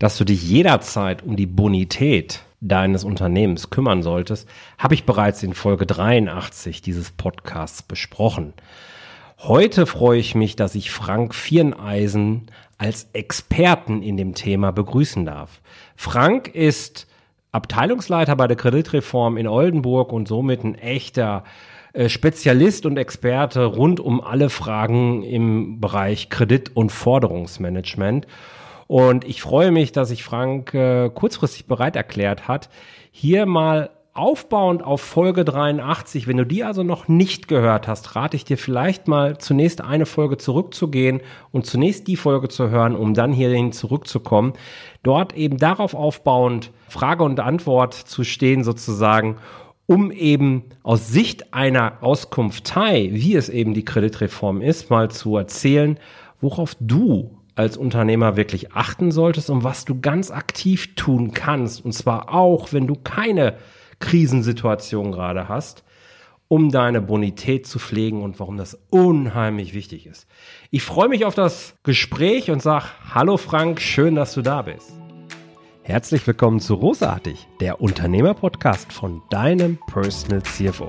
dass du dich jederzeit um die Bonität deines Unternehmens kümmern solltest, habe ich bereits in Folge 83 dieses Podcasts besprochen. Heute freue ich mich, dass ich Frank Viereneisen als Experten in dem Thema begrüßen darf. Frank ist Abteilungsleiter bei der Kreditreform in Oldenburg und somit ein echter äh, Spezialist und Experte rund um alle Fragen im Bereich Kredit- und Forderungsmanagement. Und ich freue mich, dass sich Frank äh, kurzfristig bereit erklärt hat, hier mal aufbauend auf Folge 83, wenn du die also noch nicht gehört hast, rate ich dir vielleicht mal zunächst eine Folge zurückzugehen und zunächst die Folge zu hören, um dann hierhin zurückzukommen. Dort eben darauf aufbauend Frage und Antwort zu stehen sozusagen, um eben aus Sicht einer Auskunftei, wie es eben die Kreditreform ist, mal zu erzählen, worauf du als Unternehmer wirklich achten solltest und was du ganz aktiv tun kannst. Und zwar auch, wenn du keine Krisensituation gerade hast, um deine Bonität zu pflegen und warum das unheimlich wichtig ist. Ich freue mich auf das Gespräch und sage Hallo Frank, schön, dass du da bist. Herzlich willkommen zu Rosartig, der Unternehmerpodcast von deinem Personal CFO.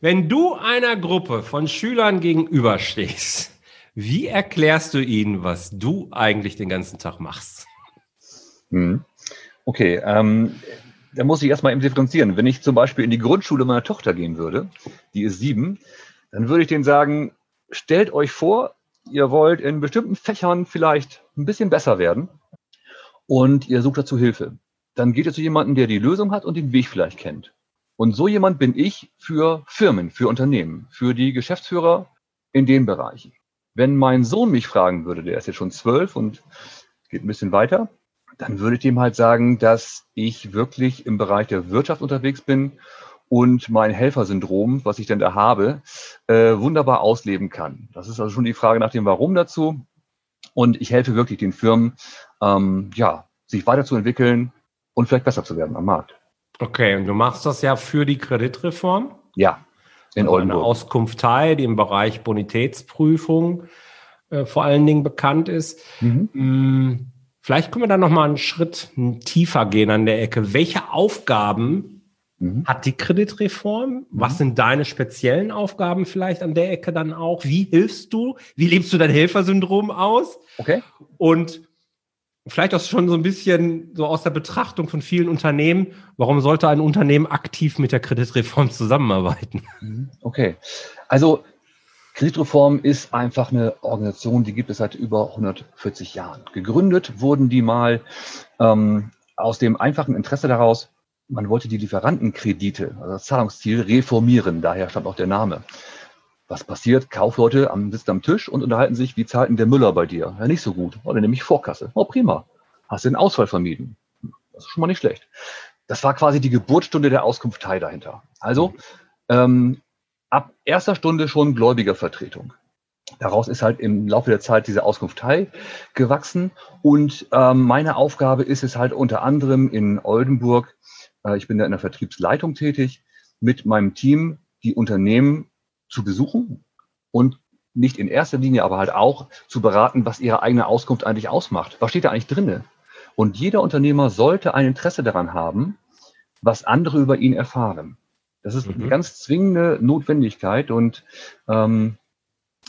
wenn du einer Gruppe von Schülern gegenüberstehst, wie erklärst du ihnen, was du eigentlich den ganzen Tag machst? Hm. Okay, ähm, da muss ich erstmal eben differenzieren. Wenn ich zum Beispiel in die Grundschule meiner Tochter gehen würde, die ist sieben, dann würde ich denen sagen, stellt euch vor, ihr wollt in bestimmten Fächern vielleicht ein bisschen besser werden und ihr sucht dazu Hilfe. Dann geht ihr zu jemandem, der die Lösung hat und den Weg vielleicht kennt. Und so jemand bin ich für Firmen, für Unternehmen, für die Geschäftsführer in den Bereichen. Wenn mein Sohn mich fragen würde, der ist jetzt schon zwölf und geht ein bisschen weiter, dann würde ich dem halt sagen, dass ich wirklich im Bereich der Wirtschaft unterwegs bin und mein Helfersyndrom, was ich denn da habe, äh, wunderbar ausleben kann. Das ist also schon die Frage nach dem Warum dazu. Und ich helfe wirklich den Firmen, ähm, ja, sich weiterzuentwickeln und vielleicht besser zu werden am Markt. Okay, und du machst das ja für die Kreditreform? Ja, in also Oldenburg. Eine Auskunftei, die im Bereich Bonitätsprüfung äh, vor allen Dingen bekannt ist. Mhm. Mm, vielleicht können wir da noch mal einen Schritt tiefer gehen an der Ecke. Welche Aufgaben mhm. hat die Kreditreform? Mhm. Was sind deine speziellen Aufgaben vielleicht an der Ecke dann auch? Wie hilfst du? Wie lebst du dein Helfersyndrom aus? Okay. Und vielleicht auch schon so ein bisschen so aus der Betrachtung von vielen Unternehmen, warum sollte ein Unternehmen aktiv mit der Kreditreform zusammenarbeiten? Mhm. Okay, also Kreditreform ist einfach eine Organisation, die gibt es seit über 140 Jahren. Gegründet wurden die mal ähm, aus dem einfachen Interesse daraus, man wollte die Lieferantenkredite, also das Zahlungsziel, reformieren. Daher stammt auch der Name. Was passiert? Kaufleute am, sitzen am Tisch und unterhalten sich, wie zahlt denn der Müller bei dir? Ja, nicht so gut. Oder nämlich Vorkasse. Oh, prima. Hast du den Ausfall vermieden? Das ist schon mal nicht schlecht. Das war quasi die Geburtsstunde der Auskunftei dahinter. Also ähm, ab erster Stunde schon Gläubigervertretung. Daraus ist halt im Laufe der Zeit diese Auskunftei gewachsen. Und ähm, meine Aufgabe ist es halt unter anderem in Oldenburg, äh, ich bin da in der Vertriebsleitung tätig, mit meinem Team die Unternehmen zu besuchen und nicht in erster Linie, aber halt auch zu beraten, was ihre eigene Auskunft eigentlich ausmacht. Was steht da eigentlich drinne? Und jeder Unternehmer sollte ein Interesse daran haben, was andere über ihn erfahren. Das ist mhm. eine ganz zwingende Notwendigkeit und ähm,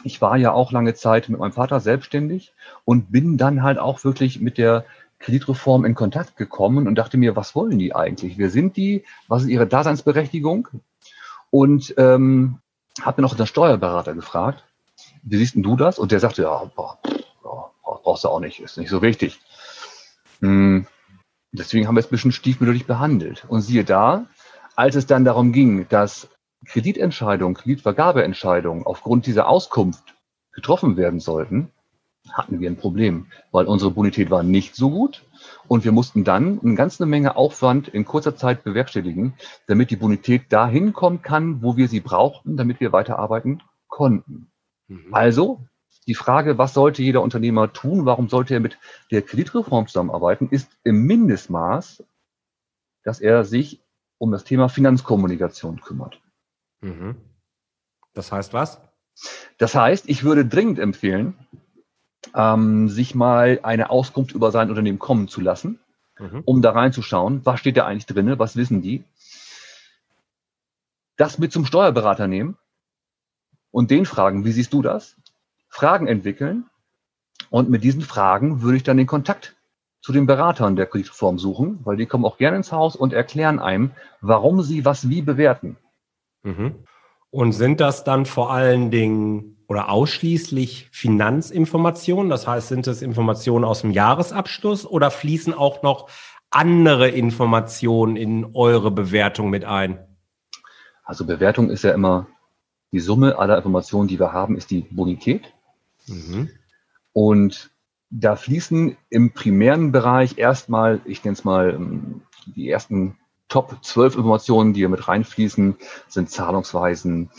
ich war ja auch lange Zeit mit meinem Vater selbstständig und bin dann halt auch wirklich mit der Kreditreform in Kontakt gekommen und dachte mir, was wollen die eigentlich? Wer sind die? Was ist ihre Daseinsberechtigung? Und ähm, habe mir noch den Steuerberater gefragt, wie siehst denn du das? Und der sagte, ja, boah, boah, brauchst du auch nicht, ist nicht so wichtig. Hm, deswegen haben wir es ein bisschen stiefmütterlich behandelt. Und siehe da, als es dann darum ging, dass Kreditentscheidungen, Kreditvergabeentscheidungen aufgrund dieser Auskunft getroffen werden sollten, hatten wir ein Problem, weil unsere Bonität war nicht so gut und wir mussten dann eine ganze Menge Aufwand in kurzer Zeit bewerkstelligen, damit die Bonität dahin kommen kann, wo wir sie brauchten, damit wir weiterarbeiten konnten. Mhm. Also die Frage, was sollte jeder Unternehmer tun, warum sollte er mit der Kreditreform zusammenarbeiten, ist im Mindestmaß, dass er sich um das Thema Finanzkommunikation kümmert. Mhm. Das heißt was? Das heißt, ich würde dringend empfehlen, ähm, sich mal eine Auskunft über sein Unternehmen kommen zu lassen, mhm. um da reinzuschauen, was steht da eigentlich drin, was wissen die. Das mit zum Steuerberater nehmen und den fragen, wie siehst du das? Fragen entwickeln und mit diesen Fragen würde ich dann den Kontakt zu den Beratern der Kreditreform suchen, weil die kommen auch gerne ins Haus und erklären einem, warum sie was wie bewerten. Mhm. Und sind das dann vor allen Dingen oder ausschließlich Finanzinformationen? Das heißt, sind es Informationen aus dem Jahresabschluss oder fließen auch noch andere Informationen in eure Bewertung mit ein? Also Bewertung ist ja immer die Summe aller Informationen, die wir haben, ist die Bonität. Mhm. Und da fließen im primären Bereich erstmal, ich nenne es mal, ähm, die ersten Top 12 Informationen, die hier mit reinfließen, sind Zahlungsweisen,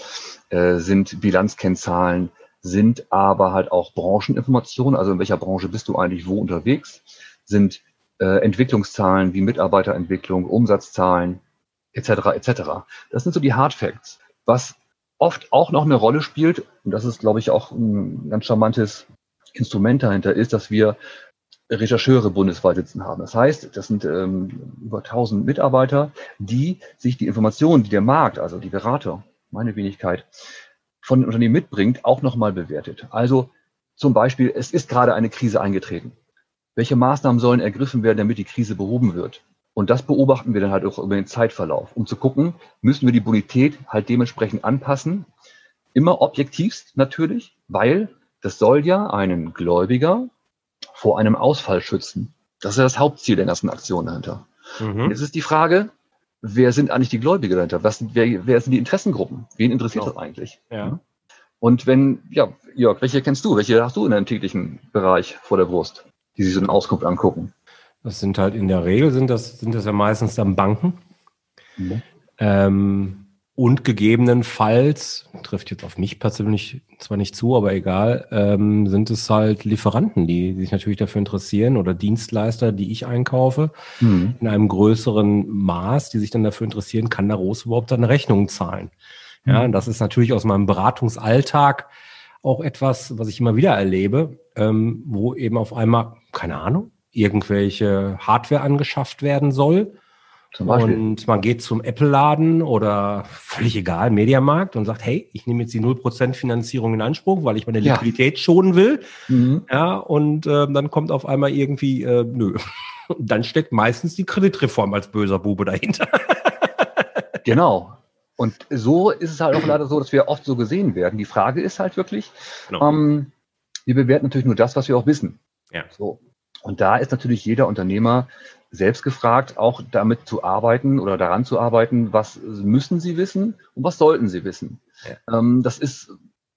äh, sind Bilanzkennzahlen, sind aber halt auch Brancheninformationen, also in welcher Branche bist du eigentlich wo unterwegs, sind äh, Entwicklungszahlen wie Mitarbeiterentwicklung, Umsatzzahlen etc. etc. Das sind so die Hard Facts. Was oft auch noch eine Rolle spielt, und das ist, glaube ich, auch ein ganz charmantes Instrument dahinter, ist, dass wir Rechercheure bundesweit sitzen haben. Das heißt, das sind ähm, über 1000 Mitarbeiter, die sich die Informationen, die der Markt, also die Berater, meine Wenigkeit, von den Unternehmen mitbringt, auch nochmal bewertet. Also zum Beispiel, es ist gerade eine Krise eingetreten. Welche Maßnahmen sollen ergriffen werden, damit die Krise behoben wird? Und das beobachten wir dann halt auch über den Zeitverlauf, um zu gucken, müssen wir die Bonität halt dementsprechend anpassen. Immer objektivst natürlich, weil das soll ja einen Gläubiger vor einem Ausfall schützen. Das ist ja das Hauptziel der ganzen Aktion dahinter. Mhm. Jetzt ist die Frage, wer sind eigentlich die Gläubiger dahinter? Was, wer, wer sind die Interessengruppen? Wen interessiert genau. das eigentlich? Ja. Und wenn, ja, Jörg, welche kennst du? Welche hast du in deinem täglichen Bereich vor der Brust, die sich so eine Auskunft angucken? Das sind halt in der Regel sind das, sind das ja meistens dann Banken. Mhm. Ähm, und gegebenenfalls, trifft jetzt auf mich persönlich zwar nicht zu, aber egal, ähm, sind es halt Lieferanten, die, die sich natürlich dafür interessieren oder Dienstleister, die ich einkaufe, mhm. in einem größeren Maß, die sich dann dafür interessieren, kann der Rose überhaupt eine Rechnung zahlen? Ja, mhm. das ist natürlich aus meinem Beratungsalltag auch etwas, was ich immer wieder erlebe, ähm, wo eben auf einmal, keine Ahnung, irgendwelche Hardware angeschafft werden soll. Und man geht zum Apple-Laden oder völlig egal, Mediamarkt und sagt, hey, ich nehme jetzt die 0% Finanzierung in Anspruch, weil ich meine Liquidität ja. schonen will. Mhm. Ja, und äh, dann kommt auf einmal irgendwie, äh, nö. Und dann steckt meistens die Kreditreform als böser Bube dahinter. genau. Und so ist es halt auch leider so, dass wir oft so gesehen werden. Die Frage ist halt wirklich, genau. ähm, wir bewerten natürlich nur das, was wir auch wissen. Ja. So. Und da ist natürlich jeder Unternehmer selbst gefragt, auch damit zu arbeiten oder daran zu arbeiten, was müssen sie wissen und was sollten sie wissen. Ja. Ähm, das ist,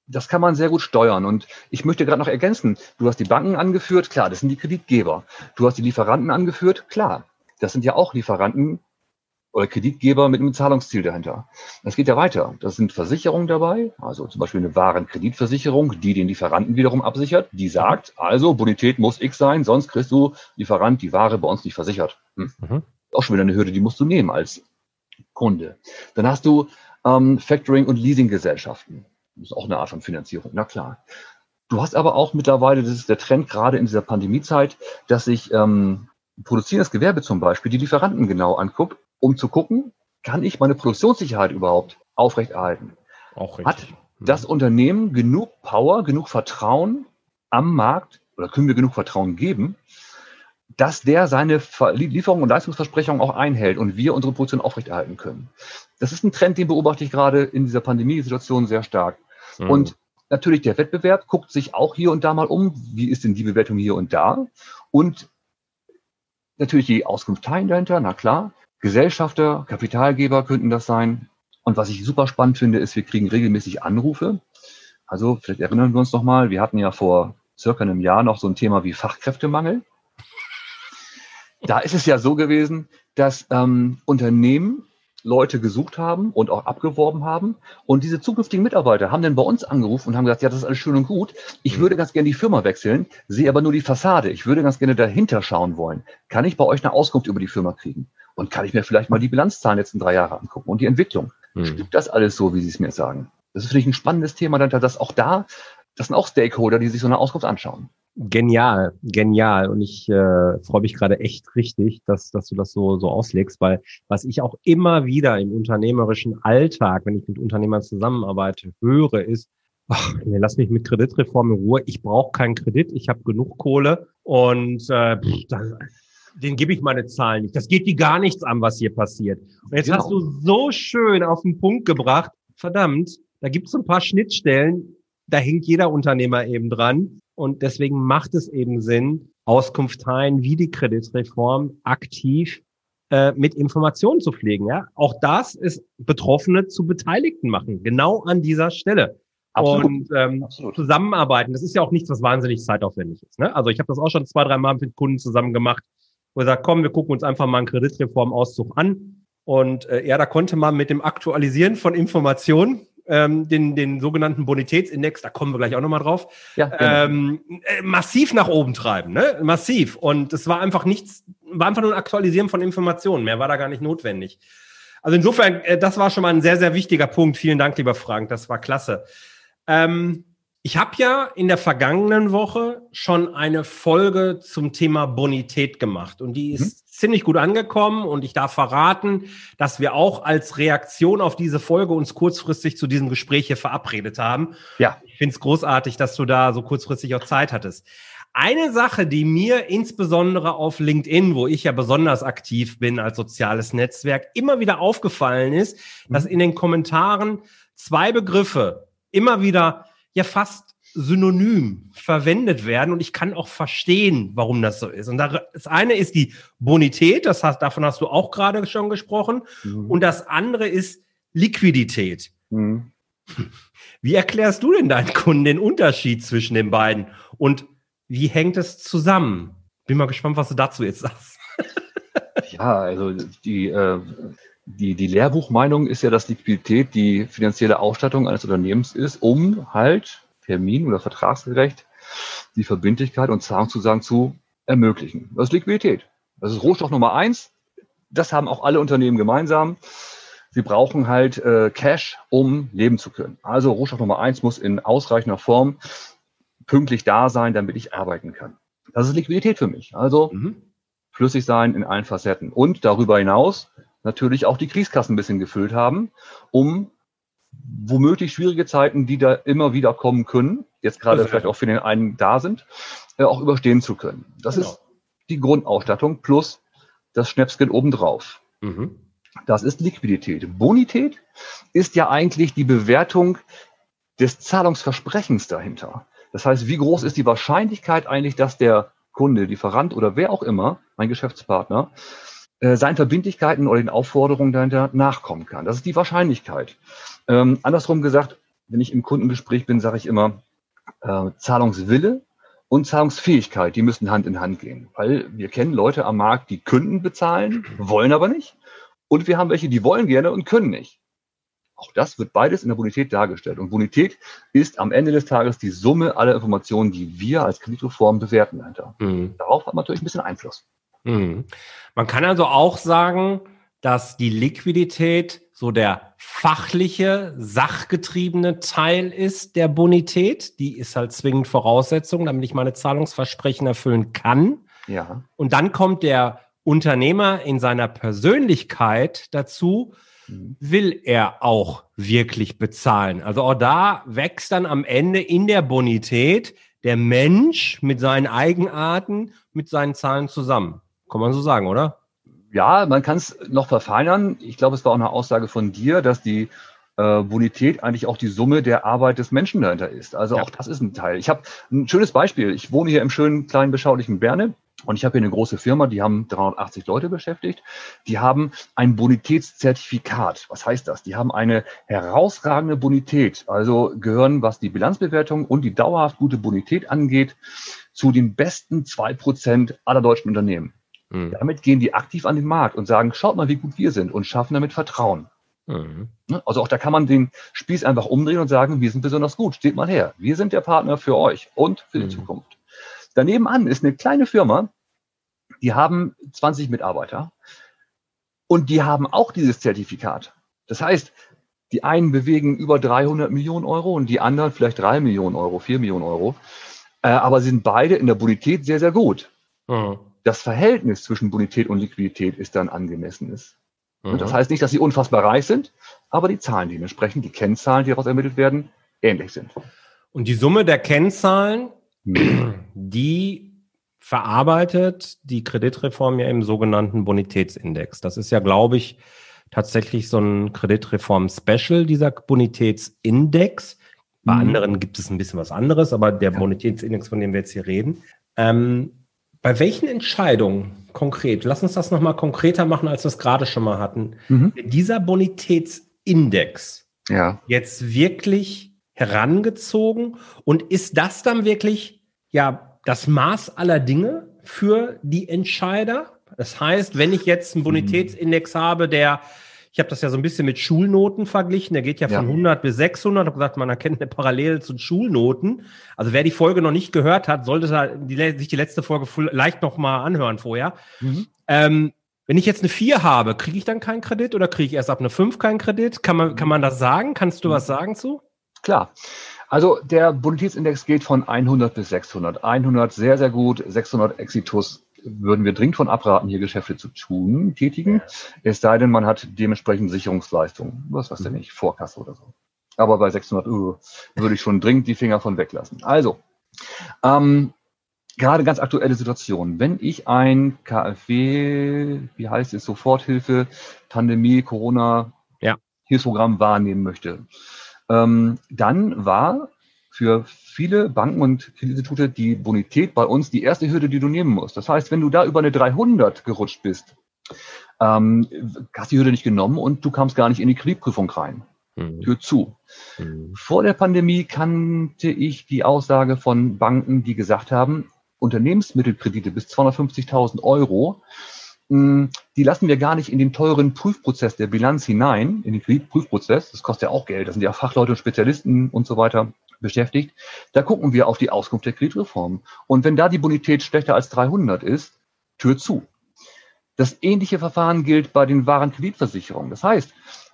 das kann man sehr gut steuern. Und ich möchte gerade noch ergänzen, du hast die Banken angeführt, klar, das sind die Kreditgeber. Du hast die Lieferanten angeführt, klar, das sind ja auch Lieferanten, oder Kreditgeber mit einem Zahlungsziel dahinter. Das geht ja weiter. Das sind Versicherungen dabei, also zum Beispiel eine Warenkreditversicherung, die den Lieferanten wiederum absichert, die sagt, also Bonität muss X sein, sonst kriegst du Lieferant die Ware bei uns nicht versichert. Hm. Mhm. Auch schon wieder eine Hürde, die musst du nehmen als Kunde. Dann hast du ähm, Factoring- und Leasinggesellschaften. Das ist auch eine Art von Finanzierung, na klar. Du hast aber auch mittlerweile, das ist der Trend gerade in dieser Pandemiezeit, dass sich ähm, produzierendes Gewerbe zum Beispiel die Lieferanten genau anguckt um zu gucken, kann ich meine Produktionssicherheit überhaupt aufrechterhalten? Auch richtig. Hat das Unternehmen genug Power, genug Vertrauen am Markt oder können wir genug Vertrauen geben, dass der seine Lieferungen und Leistungsversprechungen auch einhält und wir unsere Produktion aufrechterhalten können. Das ist ein Trend, den beobachte ich gerade in dieser Pandemiesituation sehr stark. Mhm. Und natürlich der Wettbewerb guckt sich auch hier und da mal um, wie ist denn die Bewertung hier und da? Und natürlich die Auskunft teilen dahinter, na klar. Gesellschafter, Kapitalgeber könnten das sein. Und was ich super spannend finde, ist, wir kriegen regelmäßig Anrufe. Also vielleicht erinnern wir uns noch mal, wir hatten ja vor circa einem Jahr noch so ein Thema wie Fachkräftemangel. Da ist es ja so gewesen, dass ähm, Unternehmen Leute gesucht haben und auch abgeworben haben. Und diese zukünftigen Mitarbeiter haben dann bei uns angerufen und haben gesagt, ja, das ist alles schön und gut. Ich mhm. würde ganz gerne die Firma wechseln, sehe aber nur die Fassade. Ich würde ganz gerne dahinter schauen wollen. Kann ich bei euch eine Auskunft über die Firma kriegen? Und kann ich mir vielleicht mal die Bilanzzahlen letzten drei Jahre angucken und die Entwicklung? Mhm. Stimmt das alles so, wie Sie es mir sagen? Das ist für mich ein spannendes Thema, dass auch da, das sind auch Stakeholder, die sich so eine Auskunft anschauen. Genial, genial. Und ich äh, freue mich gerade echt richtig, dass, dass du das so, so auslegst, weil was ich auch immer wieder im unternehmerischen Alltag, wenn ich mit Unternehmern zusammenarbeite, höre, ist, ach, nee, lass mich mit Kreditreform in Ruhe. Ich brauche keinen Kredit, ich habe genug Kohle und äh, das, den gebe ich meine Zahlen nicht. Das geht die gar nichts an, was hier passiert. Und jetzt genau. hast du so schön auf den Punkt gebracht, verdammt, da gibt es ein paar Schnittstellen, da hängt jeder Unternehmer eben dran. Und deswegen macht es eben Sinn, Auskunfteien wie die Kreditreform aktiv äh, mit Informationen zu pflegen. Ja? Auch das ist Betroffene zu Beteiligten machen, genau an dieser Stelle. Absolut. Und ähm, Absolut. zusammenarbeiten, das ist ja auch nichts, was wahnsinnig zeitaufwendig ist. Ne? Also ich habe das auch schon zwei, drei Mal mit Kunden zusammen gemacht, wo er sagt, komm, wir gucken uns einfach mal einen Kreditreformauszug an. Und äh, ja, da konnte man mit dem Aktualisieren von Informationen ähm, den, den sogenannten Bonitätsindex, da kommen wir gleich auch nochmal drauf, ja, ähm, äh, massiv nach oben treiben, ne? Massiv. Und es war einfach nichts, war einfach nur ein Aktualisieren von Informationen. Mehr war da gar nicht notwendig. Also insofern, äh, das war schon mal ein sehr, sehr wichtiger Punkt. Vielen Dank, lieber Frank, das war klasse. Ähm, ich habe ja in der vergangenen Woche schon eine Folge zum Thema Bonität gemacht und die ist mhm. Ziemlich gut angekommen und ich darf verraten, dass wir auch als Reaktion auf diese Folge uns kurzfristig zu diesem Gespräch hier verabredet haben. Ja. Ich finde es großartig, dass du da so kurzfristig auch Zeit hattest. Eine Sache, die mir insbesondere auf LinkedIn, wo ich ja besonders aktiv bin als soziales Netzwerk, immer wieder aufgefallen ist, mhm. dass in den Kommentaren zwei Begriffe immer wieder ja fast synonym verwendet werden und ich kann auch verstehen, warum das so ist. Und das eine ist die Bonität, das heißt, davon hast du auch gerade schon gesprochen, mhm. und das andere ist Liquidität. Mhm. Wie erklärst du denn deinen Kunden den Unterschied zwischen den beiden und wie hängt es zusammen? Bin mal gespannt, was du dazu jetzt sagst. ja, also die äh, die, die Lehrbuchmeinung ist ja, dass Liquidität die finanzielle Ausstattung eines Unternehmens ist, um halt termin- oder vertragsgerecht die Verbindlichkeit und Zahlungszusagen zu ermöglichen. Das ist Liquidität. Das ist Rohstoff Nummer eins. Das haben auch alle Unternehmen gemeinsam. Sie brauchen halt äh, Cash, um leben zu können. Also Rohstoff Nummer eins muss in ausreichender Form pünktlich da sein, damit ich arbeiten kann. Das ist Liquidität für mich. Also mhm. flüssig sein in allen Facetten. Und darüber hinaus natürlich auch die Kriegskassen ein bisschen gefüllt haben, um womöglich schwierige Zeiten, die da immer wieder kommen können, jetzt gerade vielleicht auch für den einen da sind, äh, auch überstehen zu können. Das genau. ist die Grundausstattung plus das Schnäpschen obendrauf. Mhm. Das ist Liquidität. Bonität ist ja eigentlich die Bewertung des Zahlungsversprechens dahinter. Das heißt, wie groß ist die Wahrscheinlichkeit eigentlich, dass der Kunde, Lieferant oder wer auch immer, mein Geschäftspartner, äh, seinen Verbindlichkeiten oder den Aufforderungen dahinter nachkommen kann. Das ist die Wahrscheinlichkeit. Ähm, andersrum gesagt, wenn ich im Kundengespräch bin, sage ich immer, äh, Zahlungswille und Zahlungsfähigkeit, die müssen Hand in Hand gehen. Weil wir kennen Leute am Markt, die könnten bezahlen, wollen aber nicht. Und wir haben welche, die wollen gerne und können nicht. Auch das wird beides in der Bonität dargestellt. Und Bonität ist am Ende des Tages die Summe aller Informationen, die wir als Kreditreform bewerten dahinter. Mhm. Darauf hat man natürlich ein bisschen Einfluss. Mhm. Man kann also auch sagen, dass die Liquidität so der fachliche, sachgetriebene Teil ist der Bonität. Die ist halt zwingend Voraussetzung, damit ich meine Zahlungsversprechen erfüllen kann. Ja. Und dann kommt der Unternehmer in seiner Persönlichkeit dazu, mhm. will er auch wirklich bezahlen. Also auch da wächst dann am Ende in der Bonität der Mensch mit seinen Eigenarten, mit seinen Zahlen zusammen. Kann man so sagen, oder? Ja, man kann es noch verfeinern. Ich glaube, es war auch eine Aussage von dir, dass die äh, Bonität eigentlich auch die Summe der Arbeit des Menschen dahinter ist. Also ja. auch das ist ein Teil. Ich habe ein schönes Beispiel. Ich wohne hier im schönen, kleinen, beschaulichen Berne. Und ich habe hier eine große Firma, die haben 380 Leute beschäftigt. Die haben ein Bonitätszertifikat. Was heißt das? Die haben eine herausragende Bonität. Also gehören, was die Bilanzbewertung und die dauerhaft gute Bonität angeht, zu den besten zwei Prozent aller deutschen Unternehmen. Mhm. Damit gehen die aktiv an den Markt und sagen, schaut mal, wie gut wir sind und schaffen damit Vertrauen. Mhm. Ne? Also auch da kann man den Spieß einfach umdrehen und sagen, wir sind besonders gut, steht mal her. Wir sind der Partner für euch und für die mhm. Zukunft. Daneben an ist eine kleine Firma, die haben 20 Mitarbeiter und die haben auch dieses Zertifikat. Das heißt, die einen bewegen über 300 Millionen Euro und die anderen vielleicht 3 Millionen Euro, 4 Millionen Euro. Äh, aber sie sind beide in der Bonität sehr, sehr gut. Mhm. Das Verhältnis zwischen Bonität und Liquidität ist dann angemessenes. Mhm. Das heißt nicht, dass sie unfassbar reich sind, aber die Zahlen dementsprechend, die Kennzahlen, die daraus ermittelt werden, ähnlich sind. Und die Summe der Kennzahlen, die verarbeitet die Kreditreform ja im sogenannten Bonitätsindex. Das ist ja, glaube ich, tatsächlich so ein Kreditreform-Special, dieser Bonitätsindex. Bei mhm. anderen gibt es ein bisschen was anderes, aber der. Bonitätsindex, von dem wir jetzt hier reden. Ähm, bei welchen Entscheidungen konkret, lass uns das nochmal konkreter machen, als wir es gerade schon mal hatten, mhm. dieser Bonitätsindex ja. jetzt wirklich herangezogen und ist das dann wirklich, ja, das Maß aller Dinge für die Entscheider. Das heißt, wenn ich jetzt einen Bonitätsindex habe, der, ich habe das ja so ein bisschen mit Schulnoten verglichen, der geht ja, ja. von 100 bis 600. Ich habe gesagt, man erkennt eine Parallele zu Schulnoten. Also wer die Folge noch nicht gehört hat, sollte sich die letzte Folge vielleicht noch mal anhören vorher. Mhm. Ähm, wenn ich jetzt eine 4 habe, kriege ich dann keinen Kredit oder kriege ich erst ab eine 5 keinen Kredit? Kann man, kann man das sagen? Kannst du mhm. was sagen zu? Klar. Also der Bonitätsindex geht von 100 bis 600. 100 sehr, sehr gut, 600 Exitus würden wir dringend von abraten, hier Geschäfte zu tun, tätigen. Es sei denn, man hat dementsprechend Sicherungsleistungen. Was weiß denn nicht, Vorkasse oder so. Aber bei 600 uh, würde ich schon dringend die Finger von weglassen. Also, ähm, gerade ganz aktuelle Situation. Wenn ich ein KfW, wie heißt es, Soforthilfe, Pandemie, Corona, ja. Hilfsprogramm wahrnehmen möchte, ähm, dann war für viele Banken und Kreditinstitute die Bonität bei uns die erste Hürde, die du nehmen musst. Das heißt, wenn du da über eine 300 gerutscht bist, ähm, hast die Hürde nicht genommen und du kamst gar nicht in die Kreditprüfung rein. Mhm. Tür zu. Mhm. Vor der Pandemie kannte ich die Aussage von Banken, die gesagt haben, Unternehmensmittelkredite bis 250.000 Euro hm, die lassen wir gar nicht in den teuren Prüfprozess der Bilanz hinein, in den Prüfprozess. Das kostet ja auch Geld. Da sind ja Fachleute und Spezialisten und so weiter beschäftigt. Da gucken wir auf die Auskunft der Kreditreform. Und wenn da die Bonität schlechter als 300 ist, Tür zu. Das ähnliche Verfahren gilt bei den wahren Kreditversicherungen. Das heißt,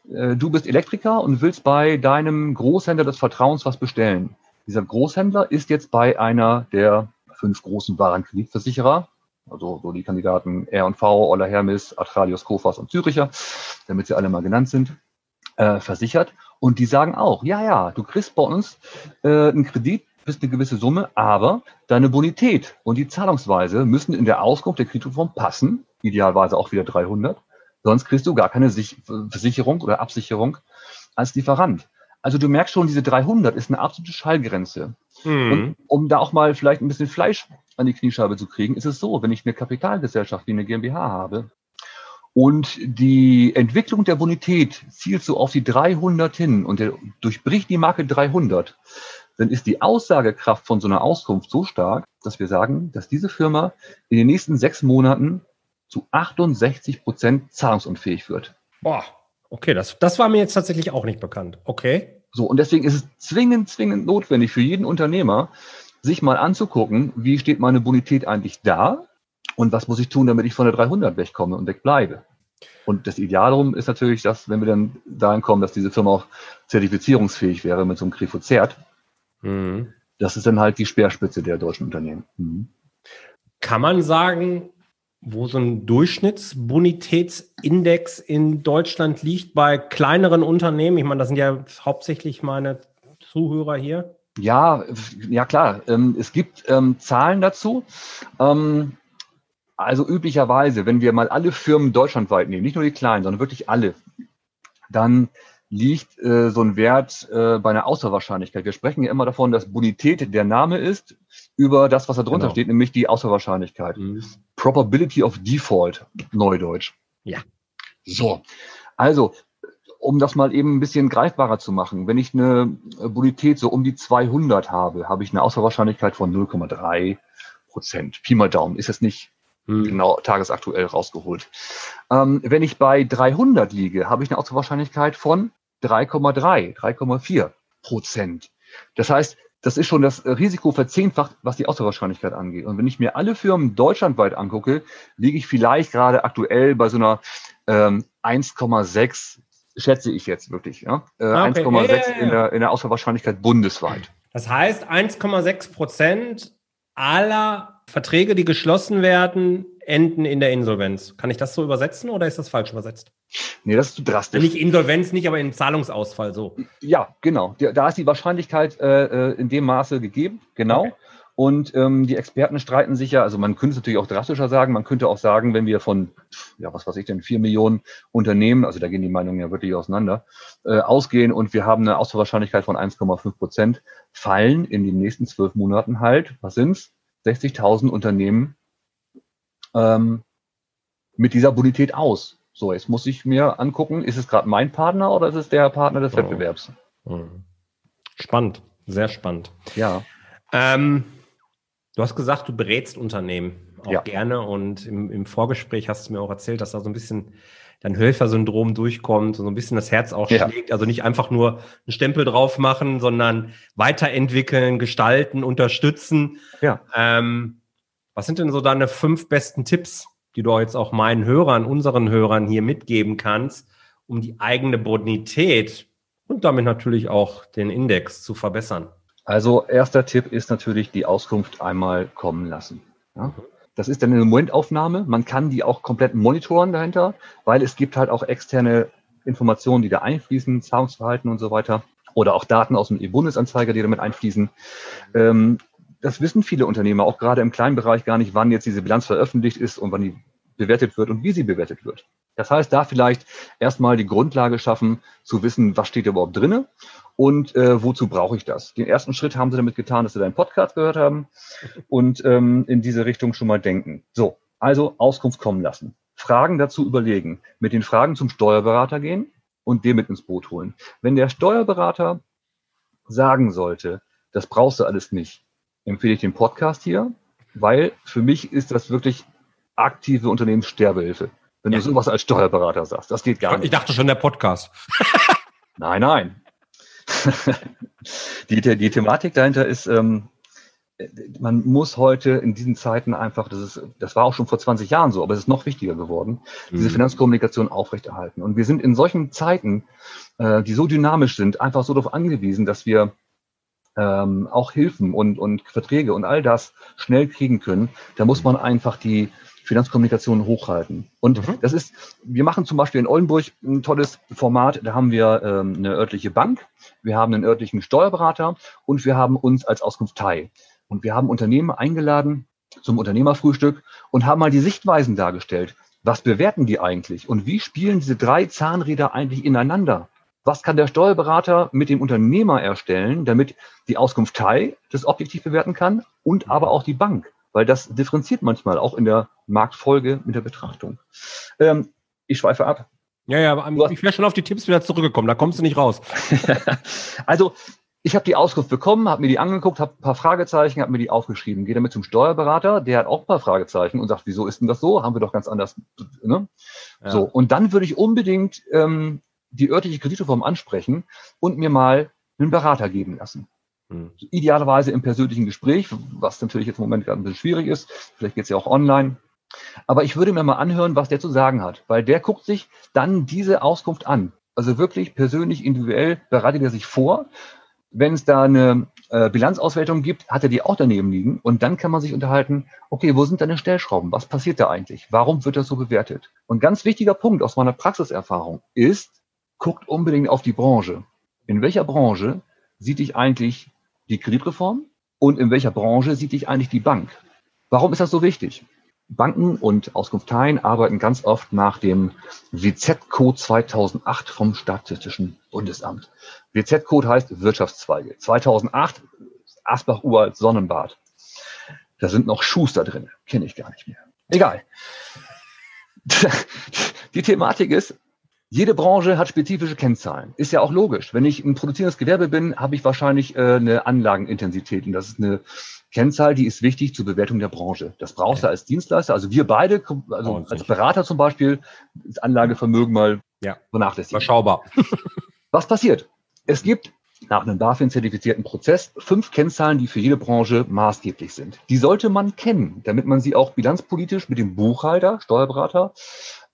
äh, du bist Elektriker und willst bei deinem Großhändler des Vertrauens was bestellen. Dieser Großhändler ist jetzt bei einer der fünf großen wahren Kreditversicherer also so die Kandidaten R&V, Euler Hermes, Atradius, Kofas und Züricher, damit sie alle mal genannt sind, äh, versichert. Und die sagen auch, ja, ja, du kriegst bei uns äh, einen Kredit bis eine gewisse Summe, aber deine Bonität und die Zahlungsweise müssen in der Auskunft der Kreditreform passen, idealerweise auch wieder 300, sonst kriegst du gar keine Sich Versicherung oder Absicherung als Lieferant. Also du merkst schon, diese 300 ist eine absolute Schallgrenze. Mhm. Und um da auch mal vielleicht ein bisschen Fleisch an die Kniescheibe zu kriegen, ist es so, wenn ich eine Kapitalgesellschaft wie eine GmbH habe und die Entwicklung der Bonität zielt so auf die 300 hin und der durchbricht die Marke 300, dann ist die Aussagekraft von so einer Auskunft so stark, dass wir sagen, dass diese Firma in den nächsten sechs Monaten zu 68 Prozent zahlungsunfähig wird. Boah, okay, das, das war mir jetzt tatsächlich auch nicht bekannt. Okay. So, und deswegen ist es zwingend, zwingend notwendig für jeden Unternehmer, sich mal anzugucken, wie steht meine Bonität eigentlich da und was muss ich tun, damit ich von der 300 wegkomme und wegbleibe. Und das Idealum ist natürlich, dass, wenn wir dann dahin kommen, dass diese Firma auch zertifizierungsfähig wäre mit so einem Grifozert, mhm. das ist dann halt die Speerspitze der deutschen Unternehmen. Mhm. Kann man sagen, wo so ein Durchschnittsbonitätsindex in Deutschland liegt bei kleineren Unternehmen? Ich meine, das sind ja hauptsächlich meine Zuhörer hier. Ja, ja klar. Ähm, es gibt ähm, Zahlen dazu. Also üblicherweise, wenn wir mal alle Firmen deutschlandweit nehmen, nicht nur die kleinen, sondern wirklich alle, dann liegt äh, so ein Wert äh, bei einer Auswahlwahrscheinlichkeit. Wir sprechen ja immer davon, dass Bonität der Name ist über das, was da drunter genau. steht, nämlich die Auswahlwahrscheinlichkeit. Mhm. Probability of Default, Neudeutsch. Ja. So, also, um das mal eben ein bisschen greifbarer zu machen, wenn ich eine Bonität so um die 200 habe, habe ich eine Ausfallwahrscheinlichkeit von 0,3 Prozent. Pi mal Daumen, ist jetzt nicht hm. genau tagesaktuell rausgeholt. Ähm, wenn ich bei 300 liege, habe ich eine Ausfallwahrscheinlichkeit von 3,3, 3,4 Prozent. Das heißt, das ist schon das Risiko verzehnfacht, was die Ausfallwahrscheinlichkeit angeht. Und wenn ich mir alle Firmen deutschlandweit angucke, liege ich vielleicht gerade aktuell bei so einer ähm, 1,6, schätze ich jetzt wirklich, ja? Äh, ah, okay. 1,6 ja, ja, ja. in, der, in der Ausfallwahrscheinlichkeit bundesweit. Das heißt, 1,6 Prozent aller Verträge, die geschlossen werden, enden in der Insolvenz. Kann ich das so übersetzen oder ist das falsch übersetzt? Nee, das ist zu drastisch. Nicht Insolvenz, nicht, aber in Zahlungsausfall so. Ja, genau. Da ist die Wahrscheinlichkeit äh, äh, in dem Maße gegeben, genau. Okay. Und ähm, die Experten streiten sich ja, also man könnte es natürlich auch drastischer sagen, man könnte auch sagen, wenn wir von, ja, was weiß ich denn, vier Millionen Unternehmen, also da gehen die Meinungen ja wirklich auseinander, äh, ausgehen und wir haben eine Ausfallwahrscheinlichkeit von 1,5 Prozent, fallen in den nächsten zwölf Monaten halt, was sind's? 60.000 Unternehmen ähm, mit dieser Bonität aus. So, jetzt muss ich mir angucken, ist es gerade mein Partner oder ist es der Partner des oh. Wettbewerbs? Mhm. Spannend, sehr spannend. Ja. Ähm, du hast gesagt, du berätst Unternehmen auch ja. gerne und im, im, Vorgespräch hast du mir auch erzählt, dass da so ein bisschen dein Helfersyndrom durchkommt und so ein bisschen das Herz auch ja. schlägt. Also nicht einfach nur einen Stempel drauf machen, sondern weiterentwickeln, gestalten, unterstützen. Ja. Ähm, was sind denn so deine fünf besten Tipps, die du jetzt auch meinen Hörern, unseren Hörern hier mitgeben kannst, um die eigene Bonität und damit natürlich auch den Index zu verbessern? Also erster Tipp ist natürlich die Auskunft einmal kommen lassen. Ja? Das ist dann eine Momentaufnahme. Man kann die auch komplett monitoren dahinter, weil es gibt halt auch externe Informationen, die da einfließen, Zahlungsverhalten und so weiter. Oder auch Daten aus dem E-Bundesanzeiger, die damit einfließen. Ähm, das wissen viele Unternehmer, auch gerade im kleinen Bereich gar nicht, wann jetzt diese Bilanz veröffentlicht ist und wann die bewertet wird und wie sie bewertet wird. Das heißt, da vielleicht erstmal die Grundlage schaffen, zu wissen, was steht überhaupt drinne und äh, wozu brauche ich das. Den ersten Schritt haben sie damit getan, dass sie deinen Podcast gehört haben und ähm, in diese Richtung schon mal denken. So, also Auskunft kommen lassen. Fragen dazu überlegen. Mit den Fragen zum Steuerberater gehen und den mit ins Boot holen. Wenn der Steuerberater sagen sollte, das brauchst du alles nicht, empfehle ich den Podcast hier, weil für mich ist das wirklich aktive Unternehmenssterbehilfe. Wenn ja. du sowas als Steuerberater sagst, das geht gar nicht. Ich dachte schon der Podcast. nein, nein. Die, die Thematik dahinter ist, ähm, man muss heute in diesen Zeiten einfach, das ist, das war auch schon vor 20 Jahren so, aber es ist noch wichtiger geworden, mhm. diese Finanzkommunikation aufrechterhalten. Und wir sind in solchen Zeiten, äh, die so dynamisch sind, einfach so darauf angewiesen, dass wir ähm, auch Hilfen und, und Verträge und all das schnell kriegen können, da muss man einfach die Finanzkommunikation hochhalten. Und mhm. das ist, wir machen zum Beispiel in Oldenburg ein tolles Format, da haben wir ähm, eine örtliche Bank, wir haben einen örtlichen Steuerberater und wir haben uns als Auskunftei. Und wir haben Unternehmen eingeladen zum Unternehmerfrühstück und haben mal die Sichtweisen dargestellt. Was bewerten die eigentlich? Und wie spielen diese drei Zahnräder eigentlich ineinander? was kann der Steuerberater mit dem Unternehmer erstellen, damit die Auskunftei das objektiv bewerten kann und aber auch die Bank, weil das differenziert manchmal auch in der Marktfolge mit der Betrachtung. Ähm, ich schweife ab. Ja, ja, aber ich wäre schon auf die Tipps wieder zurückgekommen, da kommst du nicht raus. also, ich habe die Auskunft bekommen, habe mir die angeguckt, habe ein paar Fragezeichen, habe mir die aufgeschrieben. Gehe damit zum Steuerberater, der hat auch ein paar Fragezeichen und sagt, wieso ist denn das so? Haben wir doch ganz anders. Ne? Ja. So, und dann würde ich unbedingt ähm, die örtliche Kreditreform ansprechen und mir mal einen Berater geben lassen. Mhm. Idealerweise im persönlichen Gespräch, was natürlich jetzt im Moment gerade ein bisschen schwierig ist. Vielleicht geht es ja auch online. Aber ich würde mir mal anhören, was der zu sagen hat, weil der guckt sich dann diese Auskunft an. Also wirklich persönlich, individuell bereitet er sich vor. Wenn es da eine äh, Bilanzauswertung gibt, hat er die auch daneben liegen. Und dann kann man sich unterhalten, okay, wo sind deine Stellschrauben? Was passiert da eigentlich? Warum wird das so bewertet? Und ganz wichtiger Punkt aus meiner Praxiserfahrung ist, guckt unbedingt auf die Branche. In welcher Branche sieht dich eigentlich die Kreditreform und in welcher Branche sieht dich eigentlich die Bank? Warum ist das so wichtig? Banken und Auskunfteien arbeiten ganz oft nach dem WZ-Code 2008 vom Statistischen Bundesamt. WZ-Code heißt Wirtschaftszweige. 2008 Asbach uralt Sonnenbad. Da sind noch Schuster drin, kenne ich gar nicht mehr. Egal. Die Thematik ist, jede Branche hat spezifische Kennzahlen. Ist ja auch logisch. Wenn ich ein produzierendes Gewerbe bin, habe ich wahrscheinlich äh, eine Anlagenintensität. Und das ist eine Kennzahl, die ist wichtig zur Bewertung der Branche. Das brauchst du als Dienstleister. Also wir beide, also als Berater zum Beispiel, das Anlagevermögen mal ja. vernachlässigen. Überschaubar. Was passiert? Es gibt nach einem BaFin-zertifizierten Prozess fünf Kennzahlen, die für jede Branche maßgeblich sind. Die sollte man kennen, damit man sie auch bilanzpolitisch mit dem Buchhalter, Steuerberater,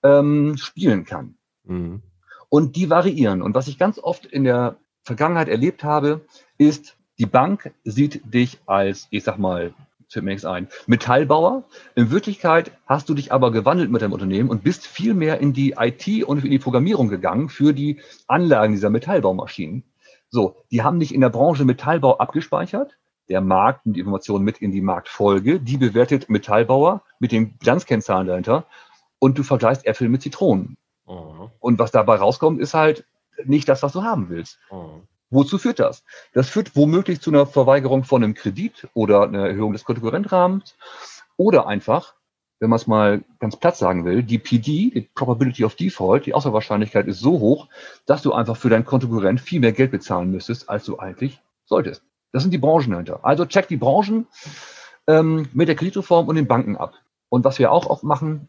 ähm, spielen kann. Mhm. Und die variieren. Und was ich ganz oft in der Vergangenheit erlebt habe, ist, die Bank sieht dich als, ich sag mal, fällt mir nichts ein, Metallbauer. In Wirklichkeit hast du dich aber gewandelt mit deinem Unternehmen und bist viel mehr in die IT und in die Programmierung gegangen für die Anlagen dieser Metallbaumaschinen. So, die haben dich in der Branche Metallbau abgespeichert. Der Markt und die Informationen mit in die Marktfolge. Die bewertet Metallbauer mit den Bilanzkennzahlen dahinter. Und du vergleichst Äpfel mit Zitronen. Mhm. Und was dabei rauskommt, ist halt nicht das, was du haben willst. Mhm. Wozu führt das? Das führt womöglich zu einer Verweigerung von einem Kredit oder einer Erhöhung des Konkurrentrahmens oder einfach, wenn man es mal ganz platt sagen will, die PD, die Probability of Default, die Auswahlwahrscheinlichkeit ist so hoch, dass du einfach für deinen Konkurrent viel mehr Geld bezahlen müsstest, als du eigentlich solltest. Das sind die Branchen dahinter. Also check die Branchen ähm, mit der Kreditreform und den Banken ab. Und was wir auch oft machen,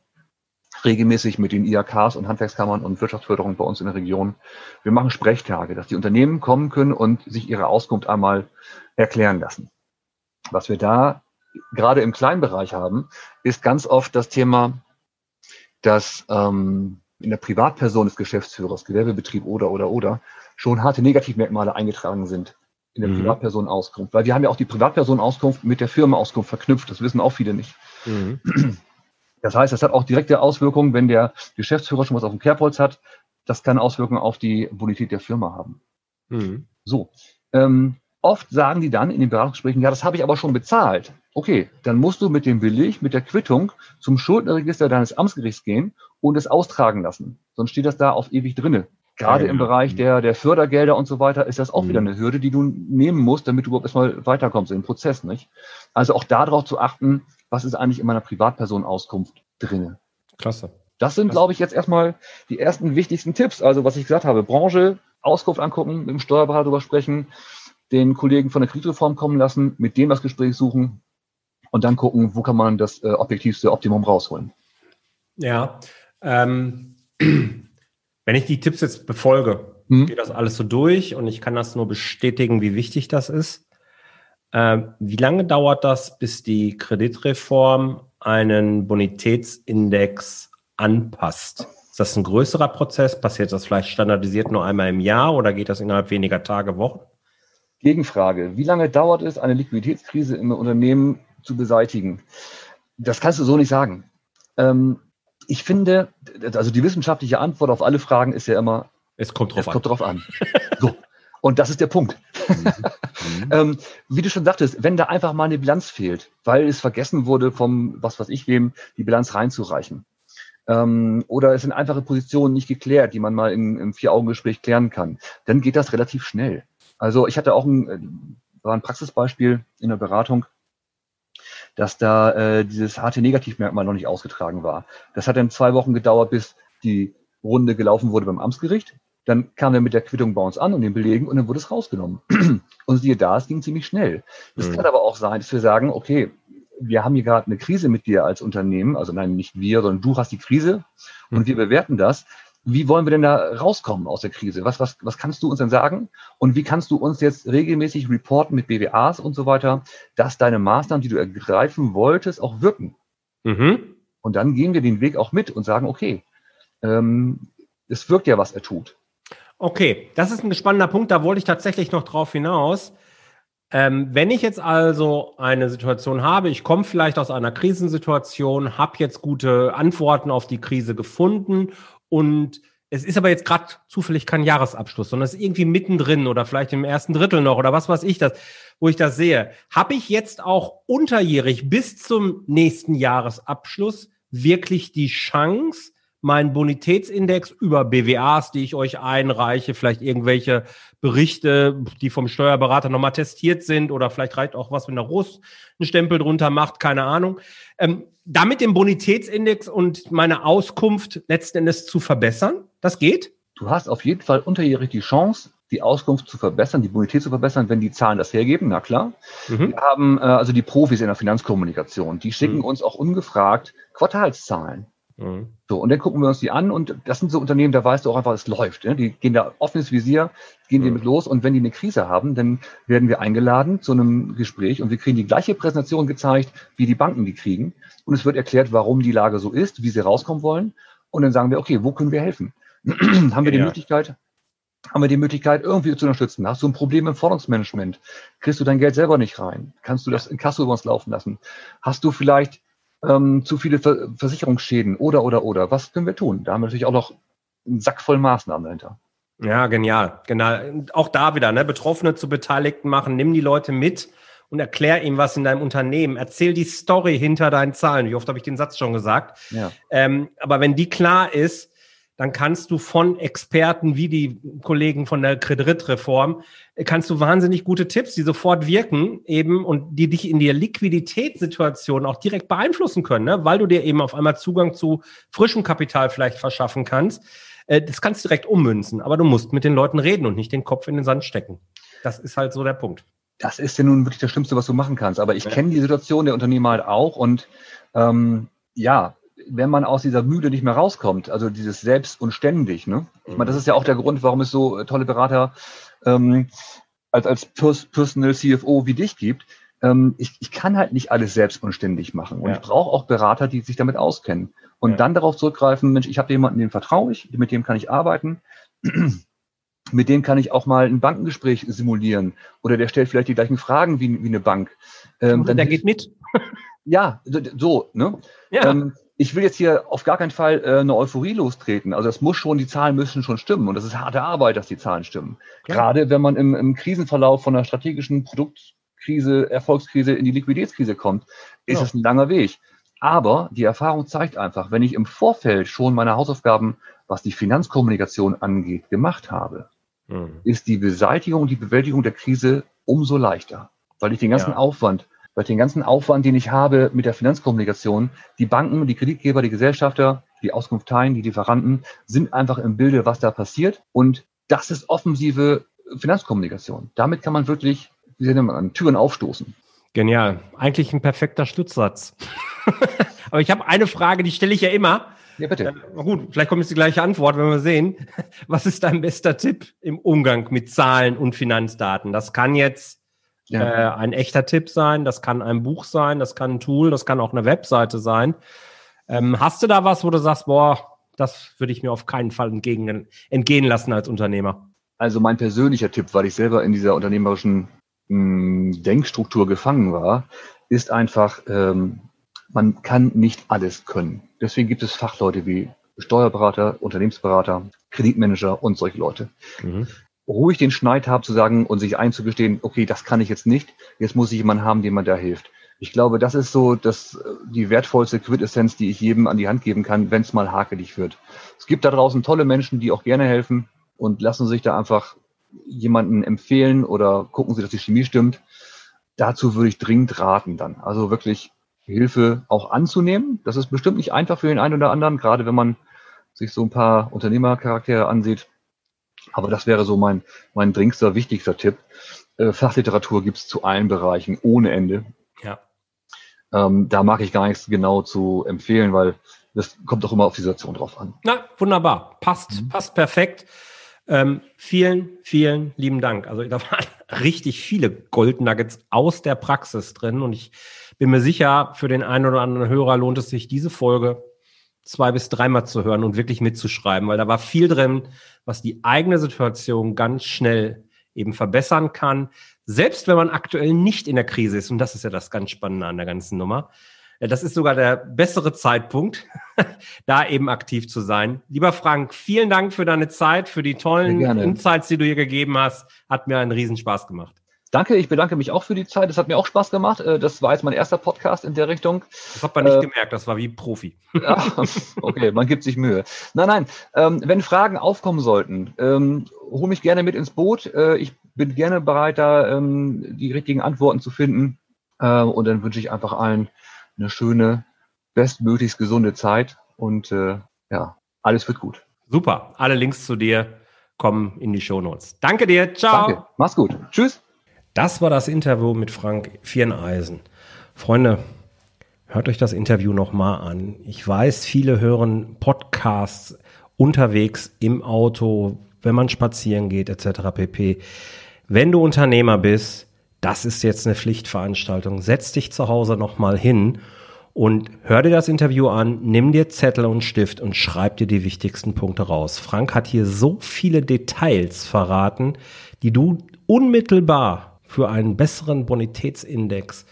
regelmäßig mit den IAKs und Handwerkskammern und Wirtschaftsförderung bei uns in der Region. Wir machen Sprechtage, dass die Unternehmen kommen können und sich ihre Auskunft einmal erklären lassen. Was wir da gerade im Kleinbereich haben, ist ganz oft das Thema, dass ähm, in der Privatperson des Geschäftsführers, Gewerbebetrieb oder oder oder schon harte Negativmerkmale eingetragen sind in der mhm. Privatpersonenauskunft. Weil wir haben ja auch die Privatpersonenauskunft mit der Firmenauskunft verknüpft. Das wissen auch viele nicht. Mhm. Das heißt, das hat auch direkte Auswirkungen, wenn der Geschäftsführer schon was auf dem Kerbholz hat. Das kann Auswirkungen auf die Bonität der Firma haben. Mhm. So. Ähm, oft sagen die dann in den Beratungsgesprächen, ja, das habe ich aber schon bezahlt. Okay, dann musst du mit dem Beleg, mit der Quittung zum Schuldnerregister deines Amtsgerichts gehen und es austragen lassen. Sonst steht das da auf ewig drinne. Gerade ja, im Bereich mhm. der, der Fördergelder und so weiter ist das auch mhm. wieder eine Hürde, die du nehmen musst, damit du überhaupt erstmal weiterkommst in den Prozess, nicht? Also auch darauf zu achten, was ist eigentlich in meiner Privatpersonenauskunft drinne. Klasse. Das sind, glaube ich, jetzt erstmal die ersten wichtigsten Tipps. Also was ich gesagt habe, Branche, Auskunft angucken, mit dem Steuerberater drüber sprechen, den Kollegen von der Kreditreform kommen lassen, mit dem das Gespräch suchen und dann gucken, wo kann man das äh, objektivste Optimum rausholen. Ja, ähm, wenn ich die Tipps jetzt befolge, hm? geht das alles so durch und ich kann das nur bestätigen, wie wichtig das ist. Ähm, wie lange dauert das, bis die Kreditreform einen Bonitätsindex anpasst? Ist das ein größerer Prozess? Passiert das vielleicht standardisiert nur einmal im Jahr oder geht das innerhalb weniger Tage, Wochen? Gegenfrage. Wie lange dauert es, eine Liquiditätskrise im Unternehmen zu beseitigen? Das kannst du so nicht sagen. Ähm, ich finde, also die wissenschaftliche Antwort auf alle Fragen ist ja immer, es kommt drauf es an. Kommt drauf an. so. Und das ist der Punkt. Mhm. ähm, wie du schon sagtest, wenn da einfach mal eine Bilanz fehlt, weil es vergessen wurde, vom was weiß ich wem, die Bilanz reinzureichen. Ähm, oder es sind einfache Positionen nicht geklärt, die man mal in, im Vier-Augen-Gespräch klären kann, dann geht das relativ schnell. Also ich hatte auch ein, äh, war ein Praxisbeispiel in der Beratung, dass da äh, dieses harte Negativmerkmal noch nicht ausgetragen war. Das hat dann zwei Wochen gedauert, bis die Runde gelaufen wurde beim Amtsgericht. Dann kam er mit der Quittung bei uns an und den Belegen und dann wurde es rausgenommen. Und siehe da, es ging ziemlich schnell. Es mhm. kann aber auch sein, dass wir sagen, okay, wir haben hier gerade eine Krise mit dir als Unternehmen, also nein, nicht wir, sondern du hast die Krise und mhm. wir bewerten das. Wie wollen wir denn da rauskommen aus der Krise? Was, was, was kannst du uns denn sagen? Und wie kannst du uns jetzt regelmäßig reporten mit BWAs und so weiter, dass deine Maßnahmen, die du ergreifen wolltest, auch wirken? Mhm. Und dann gehen wir den Weg auch mit und sagen, okay, ähm, es wirkt ja, was er tut. Okay, das ist ein spannender Punkt, da wollte ich tatsächlich noch drauf hinaus. Ähm, wenn ich jetzt also eine Situation habe, ich komme vielleicht aus einer Krisensituation, habe jetzt gute Antworten auf die Krise gefunden und es ist aber jetzt gerade zufällig kein Jahresabschluss, sondern es ist irgendwie mittendrin oder vielleicht im ersten Drittel noch oder was weiß ich das, wo ich das sehe. Habe ich jetzt auch unterjährig bis zum nächsten Jahresabschluss wirklich die Chance, meinen Bonitätsindex über BWAs, die ich euch einreiche, vielleicht irgendwelche Berichte, die vom Steuerberater nochmal testiert sind oder vielleicht reicht auch was, wenn der Russ einen Stempel drunter macht, keine Ahnung. Ähm, damit den Bonitätsindex und meine Auskunft letzten Endes zu verbessern, das geht? Du hast auf jeden Fall unterjährig die Chance, die Auskunft zu verbessern, die Bonität zu verbessern, wenn die Zahlen das hergeben, na klar. Mhm. Wir haben äh, also die Profis in der Finanzkommunikation, die schicken mhm. uns auch ungefragt Quartalszahlen. Mhm. So, und dann gucken wir uns die an und das sind so Unternehmen, da weißt du auch einfach, es läuft. Ne? Die gehen da offenes Visier, gehen die mhm. mit los und wenn die eine Krise haben, dann werden wir eingeladen zu einem Gespräch und wir kriegen die gleiche Präsentation gezeigt, wie die Banken die kriegen. Und es wird erklärt, warum die Lage so ist, wie sie rauskommen wollen. Und dann sagen wir, okay, wo können wir helfen? haben wir die ja. Möglichkeit, haben wir die Möglichkeit, irgendwie zu unterstützen. Hast du ein Problem im Forderungsmanagement? Kriegst du dein Geld selber nicht rein? Kannst du das in Kasso über uns laufen lassen? Hast du vielleicht ähm, zu viele Ver Versicherungsschäden oder, oder, oder? Was können wir tun? Da haben wir natürlich auch noch einen Sack voll Maßnahmen dahinter. Ja, genial. Genau. Auch da wieder, ne? Betroffene zu Beteiligten machen. Nimm die Leute mit und erklär ihm was in deinem Unternehmen. Erzähl die Story hinter deinen Zahlen. Wie oft habe ich den Satz schon gesagt? Ja. Ähm, aber wenn die klar ist, dann kannst du von Experten wie die Kollegen von der Kreditreform, kannst du wahnsinnig gute Tipps, die sofort wirken eben und die dich in der Liquiditätssituation auch direkt beeinflussen können, ne? weil du dir eben auf einmal Zugang zu frischem Kapital vielleicht verschaffen kannst. Äh, das kannst du direkt ummünzen, aber du musst mit den Leuten reden und nicht den Kopf in den Sand stecken. Das ist halt so der Punkt. Das ist ja nun wirklich das Schlimmste, was du machen kannst. Aber ich ja. kenne die Situation der Unternehmer halt auch und ähm, ja, wenn man aus dieser Mühle nicht mehr rauskommt, also dieses Selbst und ständig, ne? Ich meine, das ist ja auch der Grund, warum es so tolle Berater ähm, als, als Personal CFO wie dich gibt. Ähm, ich, ich kann halt nicht alles selbst und ständig machen. Und ja. ich brauche auch Berater, die sich damit auskennen. Und ja. dann darauf zurückgreifen, Mensch, ich habe jemanden, dem vertraue ich, mit dem kann ich arbeiten. mit dem kann ich auch mal ein Bankengespräch simulieren. Oder der stellt vielleicht die gleichen Fragen wie, wie eine Bank. Ähm, dann der geht mit. ja, so, ne? Ja. Ähm, ich will jetzt hier auf gar keinen Fall äh, eine Euphorie lostreten. Also es muss schon, die Zahlen müssen schon stimmen. Und das ist harte Arbeit, dass die Zahlen stimmen. Klar. Gerade wenn man im, im Krisenverlauf von einer strategischen Produktkrise, Erfolgskrise in die Liquiditätskrise kommt, ist es ja. ein langer Weg. Aber die Erfahrung zeigt einfach, wenn ich im Vorfeld schon meine Hausaufgaben, was die Finanzkommunikation angeht, gemacht habe, mhm. ist die Beseitigung, die Bewältigung der Krise umso leichter. Weil ich den ganzen ja. Aufwand weil den ganzen Aufwand, den ich habe mit der Finanzkommunikation, die Banken, die Kreditgeber, die Gesellschafter, die Auskunfteien, die Lieferanten sind einfach im Bilde, was da passiert. Und das ist offensive Finanzkommunikation. Damit kann man wirklich, wie nennt man, Türen aufstoßen. Genial. Eigentlich ein perfekter Schlusssatz. Aber ich habe eine Frage, die stelle ich ja immer. Ja, bitte. Äh, gut, vielleicht kommt jetzt die gleiche Antwort, wenn wir sehen. Was ist dein bester Tipp im Umgang mit Zahlen und Finanzdaten? Das kann jetzt ja. äh, ein echter Tipp sein, das kann ein Buch sein, das kann ein Tool, das kann auch eine Webseite sein. Ähm, hast du da was, wo du sagst, boah, das würde ich mir auf keinen Fall entgegen, entgehen lassen als Unternehmer? Also mein persönlicher Tipp, weil ich selber in dieser unternehmerischen mh, hm, Denkstruktur gefangen war, ist einfach, ähm, man kann nicht alles können. Deswegen gibt es Fachleute wie Steuerberater, Unternehmensberater, Kreditmanager und solche Leute. Mhm ruhig den Schneid haben zu sagen und sich einzugestehen, okay, das kann ich jetzt nicht, jetzt muss ich jemanden haben, dem man da hilft. Ich glaube, das ist so das, die wertvollste Quintessenz, die ich jedem an die Hand geben kann, wenn es mal hakelig wird. Es gibt da draußen tolle Menschen, die auch gerne helfen und lassen sich da einfach jemanden empfehlen oder gucken Sie, dass die Chemie stimmt. Dazu würde ich dringend raten dann. Also wirklich Hilfe auch anzunehmen. Das ist bestimmt nicht einfach für den einen oder anderen, gerade wenn man sich so ein paar Unternehmercharaktere ansieht. Aber das wäre so mein, mein dringendster, wichtigster Tipp. Äh, Fachliteratur gibt's zu allen Bereichen ohne Ende. Ja. Ähm, da mag ich gar nichts genau zu empfehlen, weil das kommt doch immer auf die Situation drauf an. Na, wunderbar. Passt, mhm. passt perfekt. Ähm, vielen, vielen lieben Dank. Also da waren richtig viele Gold Nuggets aus der Praxis drin und ich bin mir sicher, für den einen oder anderen Hörer lohnt es sich, diese Folge zwei bis dreimal zu hören und wirklich mitzuschreiben, weil da war viel drin, was die eigene Situation ganz schnell eben verbessern kann, selbst wenn man aktuell nicht in der Krise ist. Und das ist ja das ganz Spannende an der ganzen Nummer. Das ist sogar der bessere Zeitpunkt, da eben aktiv zu sein. Lieber Frank, vielen Dank für deine Zeit, für die tollen Insights, die du hier gegeben hast. Hat mir einen Riesenspaß gemacht. Danke, ich bedanke mich auch für die Zeit. Es hat mir auch Spaß gemacht. Äh, das war jetzt mein erster Podcast in der Richtung. Das hat man nicht äh, gemerkt, das war wie Profi. Ja, okay, man gibt sich Mühe. Nein, nein, ähm, wenn Fragen aufkommen sollten, ähm, hol mich gerne mit ins Boot. Äh, ich bin gerne bereit, da ähm, die richtigen Antworten zu finden. Äh, und dann wünsche ich einfach allen eine schöne, bestmöglichst gesunde Zeit und äh, ja, alles wird gut. Super. Alle Links zu dir kommen in die Show Notes. Danke dir. Ciao. Danke. Mach's gut. Tschüss. Das war das Interview mit Frank Viereneisen. Freunde, hört euch das Interview nochmal an. Ich weiß, viele hören Podcasts unterwegs im Auto, wenn man spazieren geht, etc. pp. Wenn du Unternehmer bist, das ist jetzt eine Pflichtveranstaltung. Setz dich zu Hause nochmal hin und hör dir das Interview an, nimm dir Zettel und Stift und schreib dir die wichtigsten Punkte raus. Frank hat hier so viele Details verraten, die du unmittelbar für einen besseren Bonitätsindex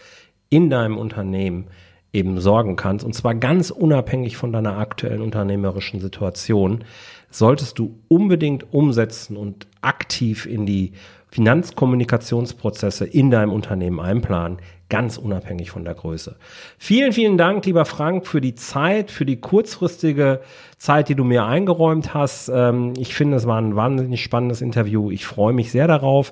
in deinem Unternehmen eben sorgen kannst, und zwar ganz unabhängig von deiner aktuellen unternehmerischen Situation, solltest du unbedingt umsetzen und aktiv in die Finanzkommunikationsprozesse in deinem Unternehmen einplanen, ganz unabhängig von der Größe. Vielen, vielen Dank, lieber Frank, für die Zeit, für die kurzfristige Zeit, die du mir eingeräumt hast. Ähm, ich finde, es war ein wahnsinnig spannendes Interview. Ich freue mich sehr darauf.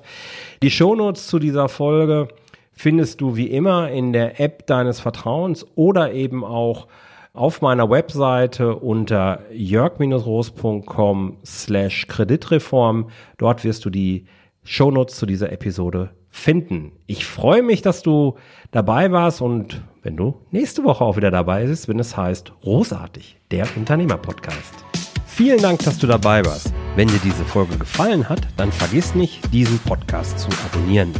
Die Shownotes zu dieser Folge findest du wie immer in der App deines Vertrauens oder eben auch auf meiner Webseite unter jörg-roos.com slash Kreditreform. Dort wirst du die Shownotes zu dieser Episode finden. Ich freue mich, dass du dabei warst und wenn du nächste Woche auch wieder dabei bist, wenn es heißt Großartig, der Unternehmer-Podcast. Vielen Dank, dass du dabei warst. Wenn dir diese Folge gefallen hat, dann vergiss nicht, diesen Podcast zu abonnieren.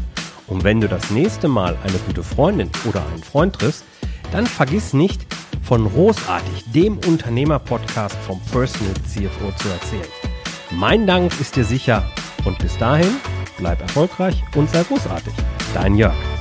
Und wenn du das nächste Mal eine gute Freundin oder einen Freund triffst, dann vergiss nicht, von Großartig, dem Unternehmer-Podcast vom Personal CFO zu erzählen. Mein Dank ist dir sicher und bis dahin, bleib erfolgreich und sei großartig. Dein Jörg.